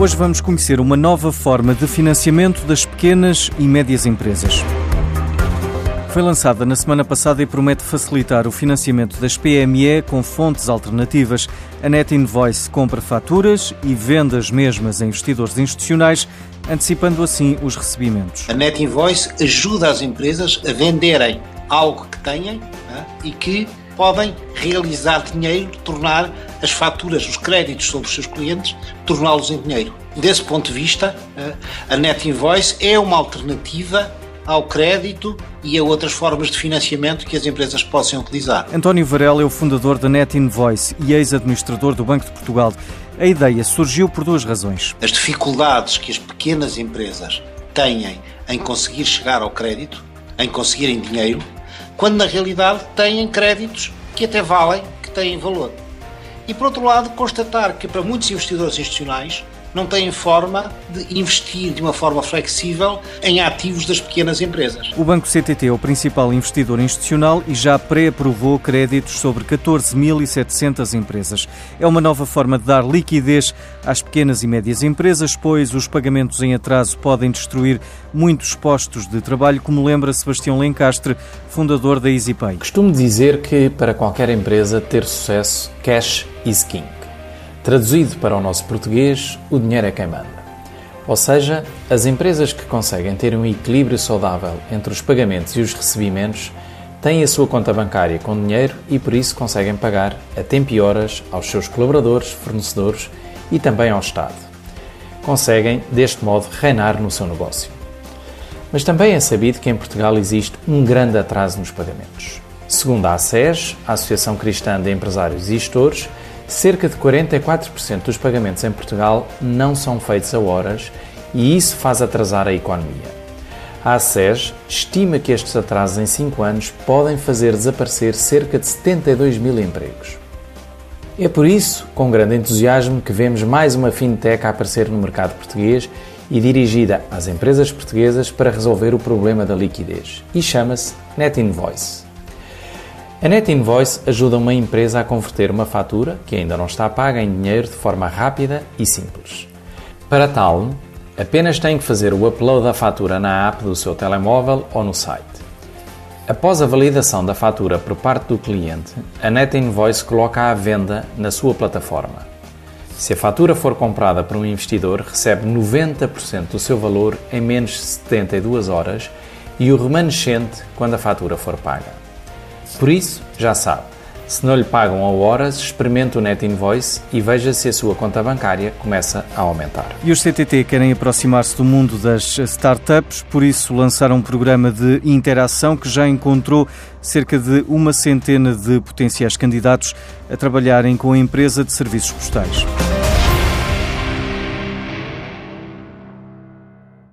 Hoje vamos conhecer uma nova forma de financiamento das pequenas e médias empresas. Foi lançada na semana passada e promete facilitar o financiamento das PME com fontes alternativas. A Net Invoice compra faturas e vende as mesmas a investidores institucionais, antecipando assim os recebimentos. A Net Invoice ajuda as empresas a venderem algo que têm né, e que podem realizar dinheiro, tornar as faturas, os créditos sobre os seus clientes, torná-los em dinheiro. Desse ponto de vista, eh, a Net Invoice é uma alternativa ao crédito e a outras formas de financiamento que as empresas possam utilizar. António Varela é o fundador da Net Invoice e ex-administrador do Banco de Portugal. A ideia surgiu por duas razões. As dificuldades que as pequenas empresas têm em conseguir chegar ao crédito, em conseguirem dinheiro, quando na realidade têm créditos que até valem, que têm valor. E por outro lado, constatar que para muitos investidores institucionais não têm forma de investir de uma forma flexível em ativos das pequenas empresas. O Banco CTT é o principal investidor institucional e já pré-aprovou créditos sobre 14.700 empresas. É uma nova forma de dar liquidez às pequenas e médias empresas, pois os pagamentos em atraso podem destruir muitos postos de trabalho, como lembra Sebastião Lencastre, fundador da EasyPay. Costumo dizer que para qualquer empresa ter sucesso, cash is king. Traduzido para o nosso português, o dinheiro é quem manda. Ou seja, as empresas que conseguem ter um equilíbrio saudável entre os pagamentos e os recebimentos têm a sua conta bancária com dinheiro e por isso conseguem pagar a tempo e horas aos seus colaboradores, fornecedores e também ao Estado. Conseguem, deste modo, reinar no seu negócio. Mas também é sabido que em Portugal existe um grande atraso nos pagamentos. Segundo a ACES, a Associação Cristã de Empresários e Gestores, cerca de 44% dos pagamentos em Portugal não são feitos a horas e isso faz atrasar a economia. A ACES estima que estes atrasos em 5 anos podem fazer desaparecer cerca de 72 mil empregos. É por isso, com grande entusiasmo, que vemos mais uma fintech a aparecer no mercado português e dirigida às empresas portuguesas para resolver o problema da liquidez. E chama-se Net Invoice. A Net Invoice ajuda uma empresa a converter uma fatura que ainda não está paga em dinheiro de forma rápida e simples. Para tal, apenas tem que fazer o upload da fatura na app do seu telemóvel ou no site. Após a validação da fatura por parte do cliente, a Net Invoice coloca à venda na sua plataforma. Se a fatura for comprada por um investidor, recebe 90% do seu valor em menos de 72 horas e o remanescente quando a fatura for paga. Por isso, já sabe, se não lhe pagam a horas, experimente o Net Invoice e veja se a sua conta bancária começa a aumentar. E os CTT querem aproximar-se do mundo das startups, por isso lançaram um programa de interação que já encontrou cerca de uma centena de potenciais candidatos a trabalharem com a empresa de serviços postais.